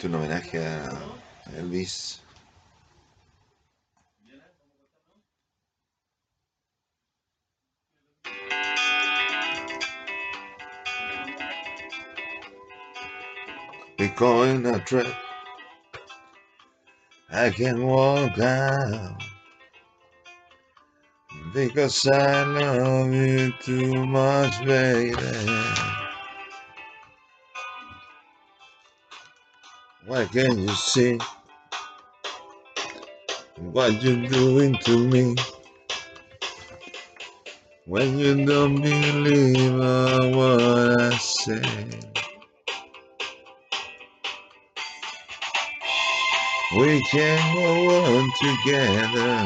Este un homenaje a Elvis. Going a trip. I can walk out because I love you too much, baby. Why can't you see what you're doing to me? When you don't believe what I say. We can go on together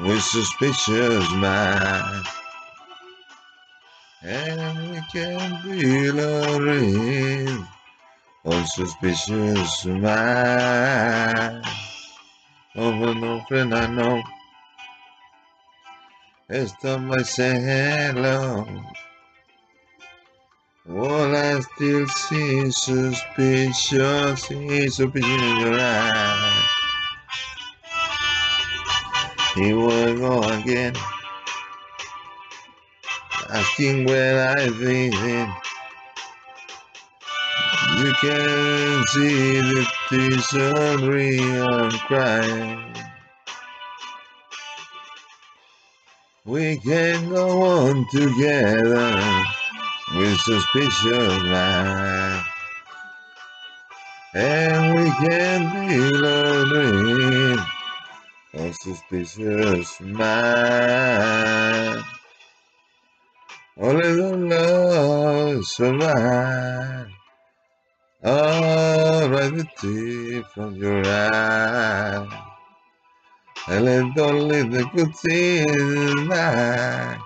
with suspicious mind. And we can be loving on suspicious mind. And over and I know. Esto me say hello. All I still see suspicious, see suspicion in your eyes. Here we go again. Asking where I've been. You can see that it's unreal crying. We can go on together with suspicious mind. And we can be lonely on suspicious mind. Only the love survive. The tears from your eyes. And let only the good things lie.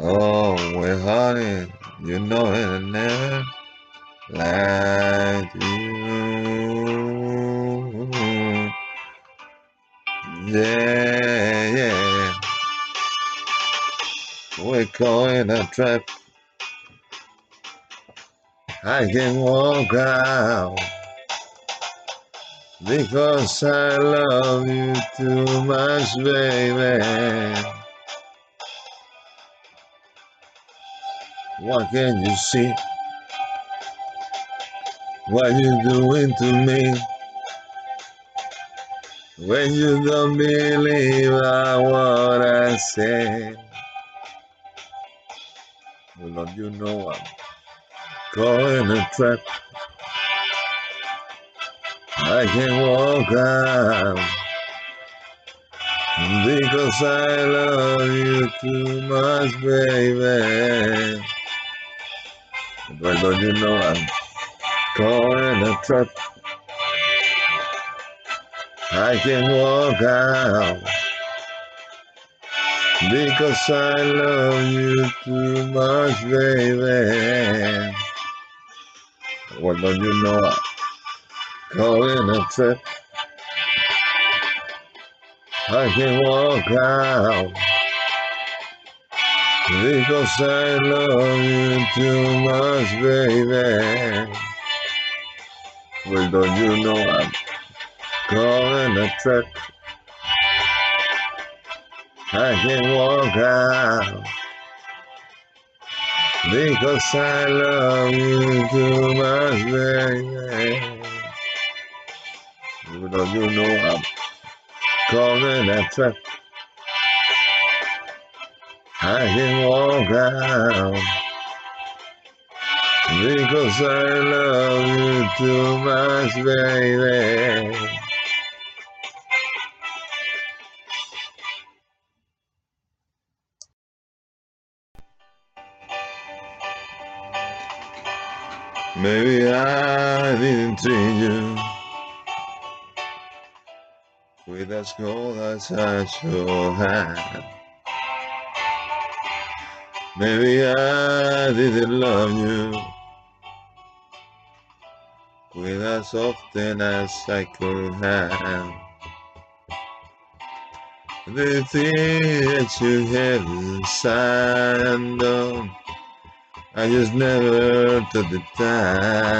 Oh, well, honey, you know it I never to you. Yeah, yeah. We're calling a trap. I can walk out because I love you too much, baby. What can you see? What you doing to me? When you don't believe what I say. Well, don't you know I'm caught in a trap? I can walk out because I love you too much, baby. But don't you know I'm caught in a trap? I can walk out because I love you too much, baby. Well, don't you know I'm a trap? I can walk out because I love you too much, baby. Well, don't you know I'm in a trap? I can walk out because I love you too much, baby. Well, don't you know I'm in a trap? I can walk out because I love you too much, baby. Maybe I didn't treat you with as cold as I should have. Maybe I didn't love you with as often as I could have. The things you have inside I just never took the time.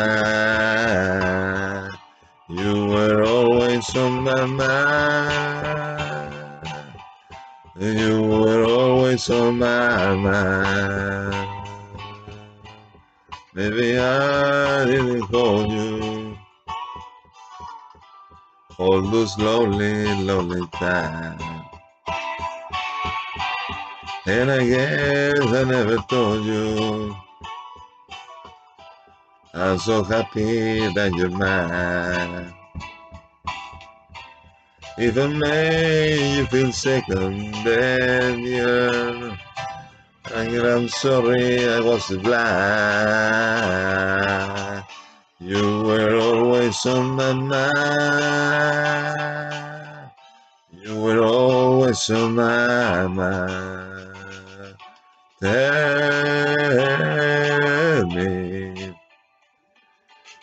You were always on my mind. You were always on my mind. Maybe I didn't hold you all those lonely, lonely times. And I guess I never told you I'm so happy that you're mine. If I made you feel second, then yeah. I'm sorry I was blind. You were always on my mind. You were always on my mind. Tell me,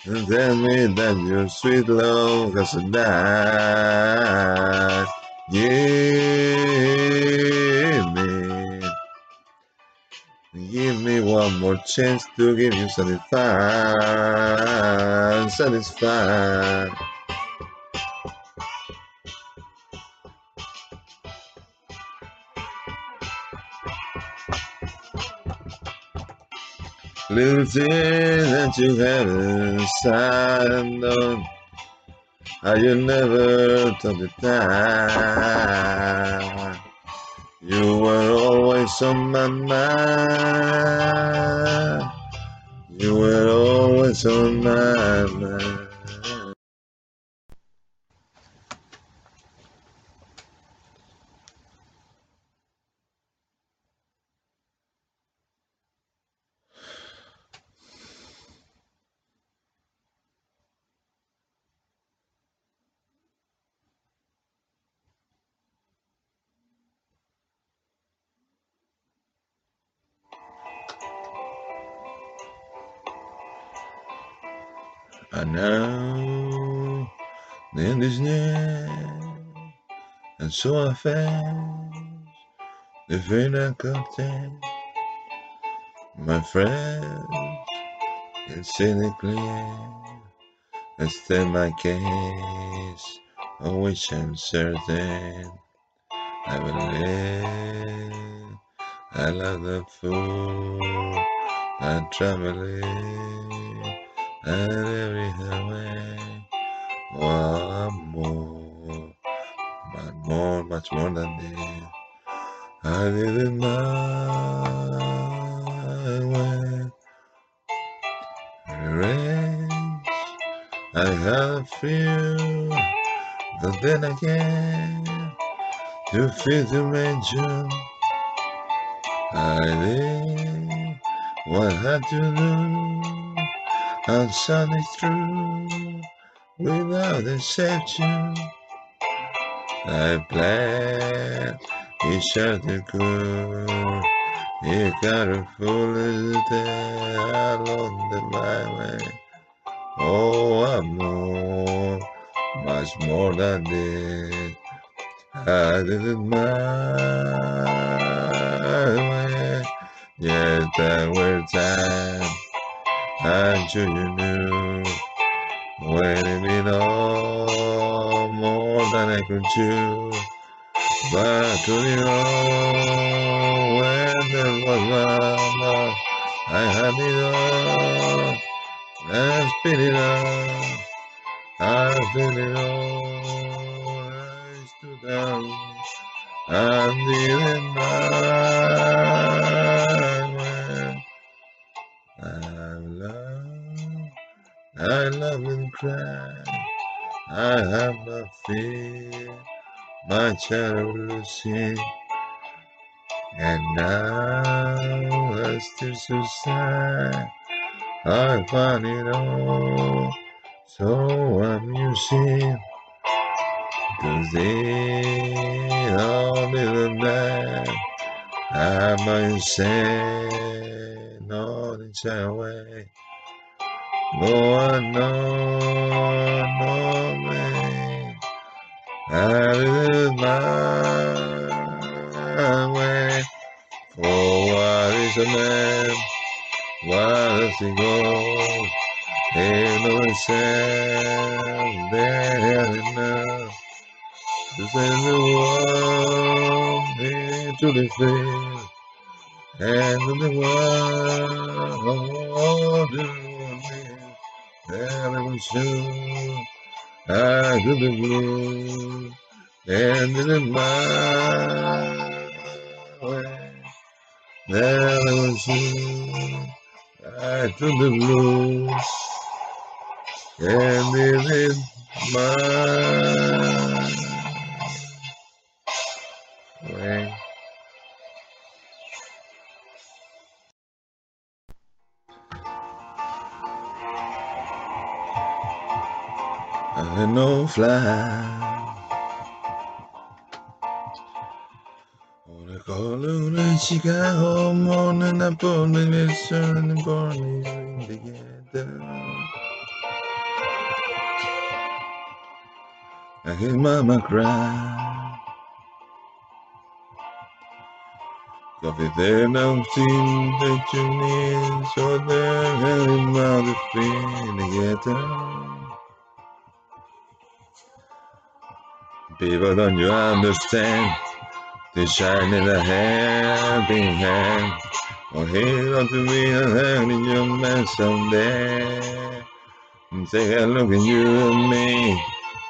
tell me that your sweet love has died. Give me, give me one more chance to give you satisfied, satisfied. That you haven't signed on. Oh, how you never took the time. You were always on my mind. You were always on my mind. I know the end is near, and so I face the final cocktail. My friends can see it clear. I state my case, of which I'm certain. I will live. I love the fool, I'm traveling and every highway. One more, but more, much more than this. I did it my way. Arrange. I had a few, but then again, you feel to mention. I did what I had to do. And sun is through without exception. I plan each other good. You got a foolish day along the byway. Oh, I'm more, much more than this. I didn't my way. Yes, there were times I'm you knew when it meant all more than I could do. But to you know when there was love, I had it all. I spit it out. I feel it all. I stood down and didn't mind. I love, I love and cry. I have no fear, my child will sing. And now I still so sad. I find it all so amusing. Cause they all little man. I'm insane, not in some way. No one know, me. I live my way. For what is a man? Why does he go? Ain't no there enough to send the world into the field. And the world was soon I to the blue. And in my way. Was soon I to the blues. And is my way. and no fly. Ora kola ura shiga homo I na my mission and born together. I hear mama cry. Coffee there don't seem that you need, so there and mother feeling out People don't you understand? They shine in the helping hand. Or heal to be a in your man someday. Take a look at you and me.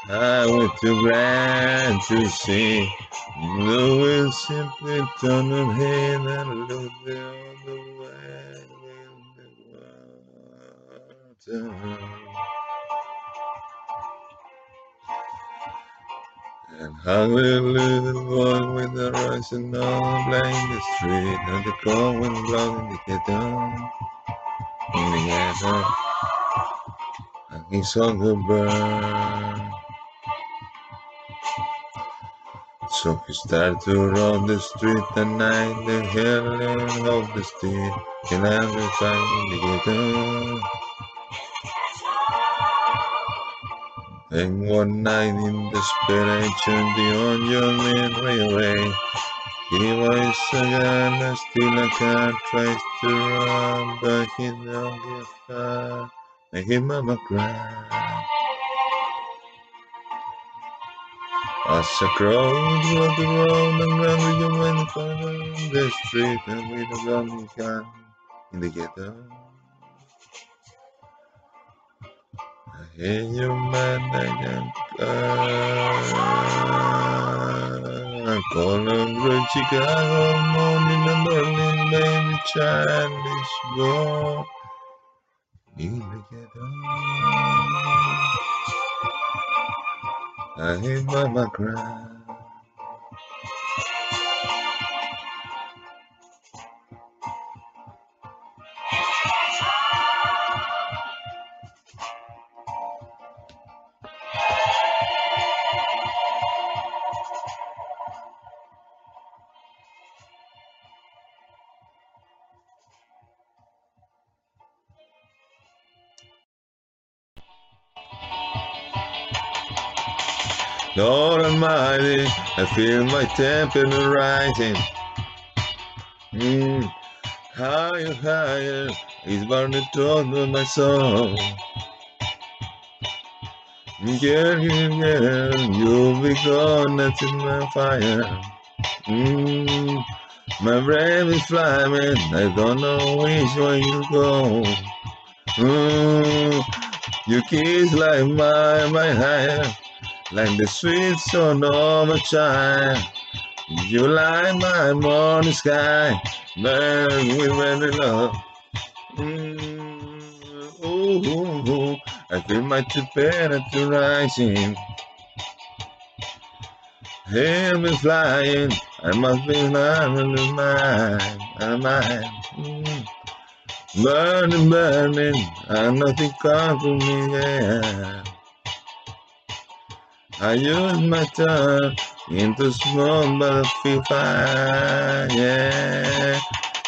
I was too glad to see. The will simply turn her head and look the other way with the water. And hallelujah, walk with the rising on blame the street and the cold wind blowing the down in the air. And his hunger burn. So he started to roam the street at night, the healing of the street, and every fighting to get down. And one night in desperation, beyond your midway away, he was again and still a cat tries to run, but he don't give up. And his mama cry. As a crowd walk around and run with your wind the street and we don't gun we can in the ghetto. I hear your man again. I call on Chicago morning and early baby childish boy in the ghetto. I hear mama cry. Lord Almighty, I feel my temperature rising. Mm, higher, higher, is burning toward my soul. Girl, girl, you'll be gone, that's in my fire. Mm, my brain is flying, I don't know which way you go. Mm, your kiss like my, my higher, like the sweet sun of a child. You light my morning sky, burn with very love. Mm, ooh, ooh, ooh, I feel my temperature rising. Hear me flying, I must be not mine, I'm mine. Mm. Burning, burning, and nothing comes to me, yeah. I use my tongue into small but feel fine, yeah.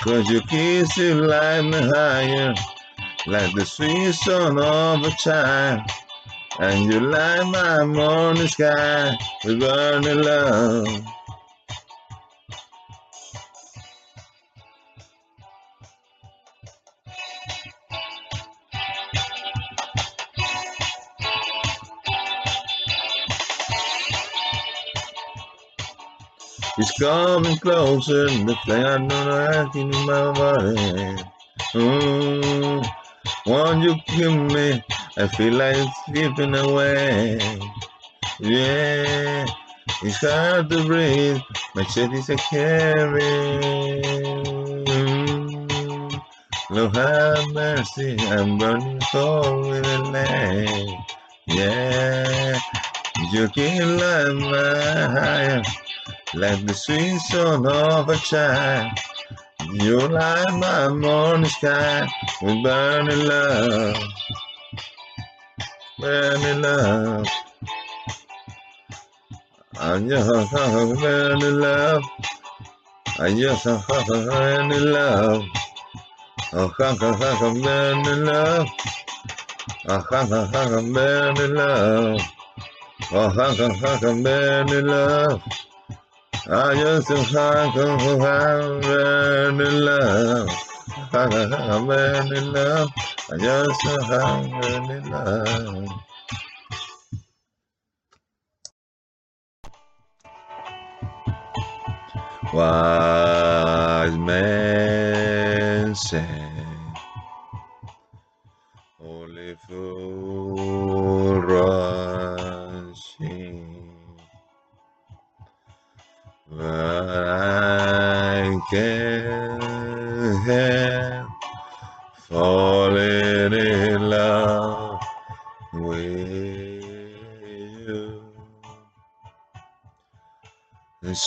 Cause your kiss you light me higher, like the sweet song of a child. And you light my morning sky with burning love. It's coming closer, the flame I know acting in my body. Mm, won't you give me? I feel like it's slipping away. Yeah, it's hard to breathe. My chest is a carry. Lord have mercy, I'm burning cold with a leg. Yeah, you can light my fire like the sweet song of a child. You light my morning sky with burning love, burning love. And your burning love, and your burning love. Ha, burning love. Ha, burning love. Ha, burning love. I just a hug of burning love. Ha ha ha, burning love. I just hug burning love. Wise men say, Only fool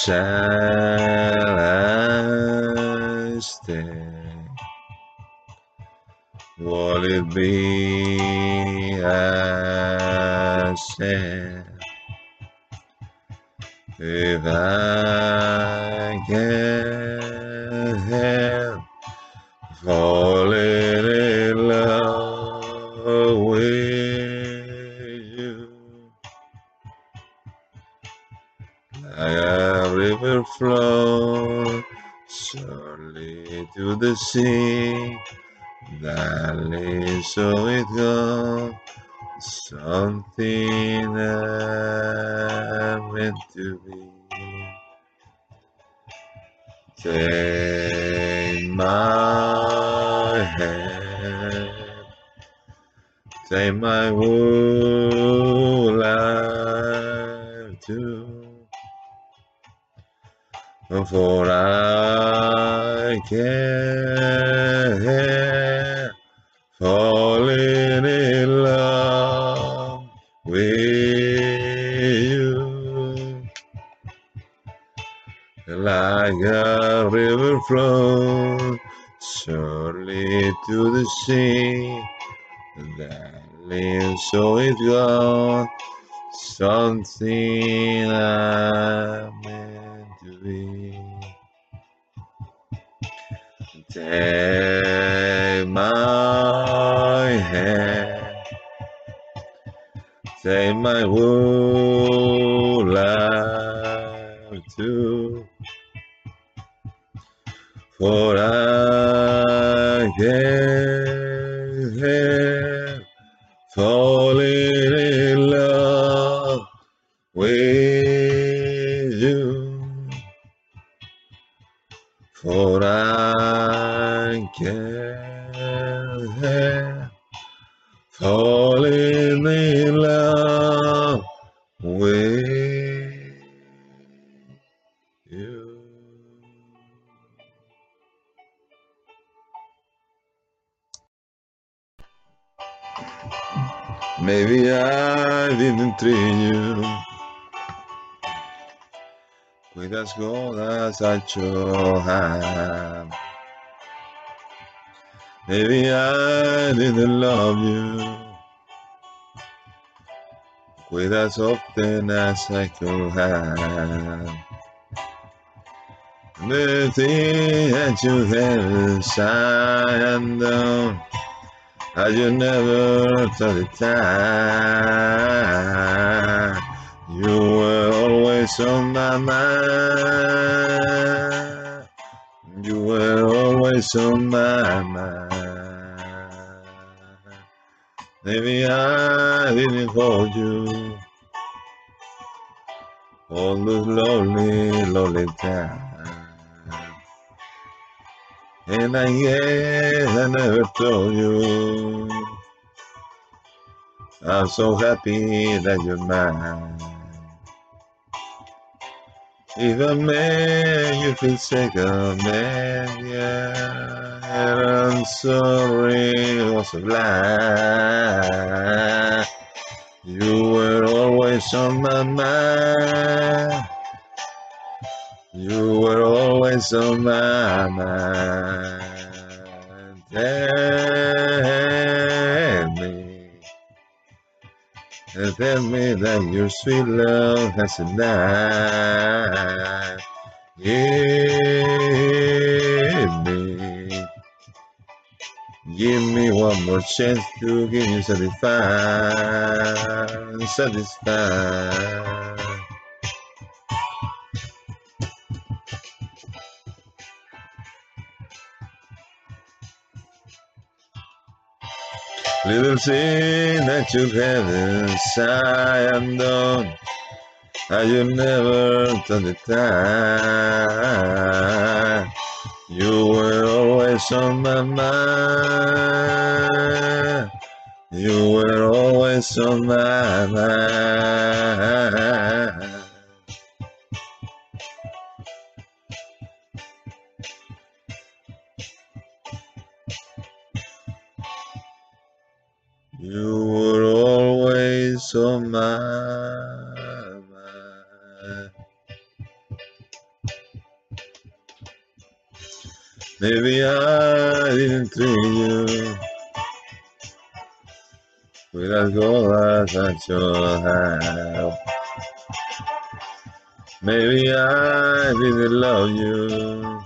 Shall I stay? Will it be a shame if sea, that leads so it goes, something that meant to be. Take my hand, take my whole life too. For I can't falling in love with you. Like a river flows surely to the sea, that leaves so it goes, something I Take my hand, take my whole life too. For I can't Maybe I didn't treat you with as good as I should have. Maybe I didn't love you with as often as I could have. The thing that you have inside and I you never tell the time. You were always on my mind. You were always on my mind. Maybe I didn't hold you all those lonely, lonely times. And I never told you. I'm so happy that you're mine. I make you feel sick of me, yeah, and I'm sorry was a lie. You were always on my mind. You were always on my mind. Tell me, tell me that your sweet love has night. Give me, give me one more chance to give you satisfied, satisfied. Little thing that you have inside undone, how ah, you never done the time. You were always on my mind. You were always on my mind. Were always on my mind. Maybe I didn't treat you with as good as I should have. Maybe I didn't love you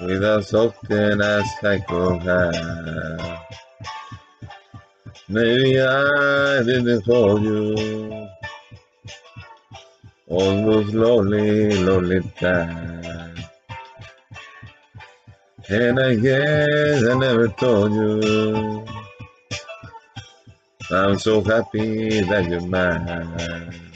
with as often as I could have. Maybe I didn't hold you all those lonely, lonely times. And I guess I never told you I'm so happy that you're mine.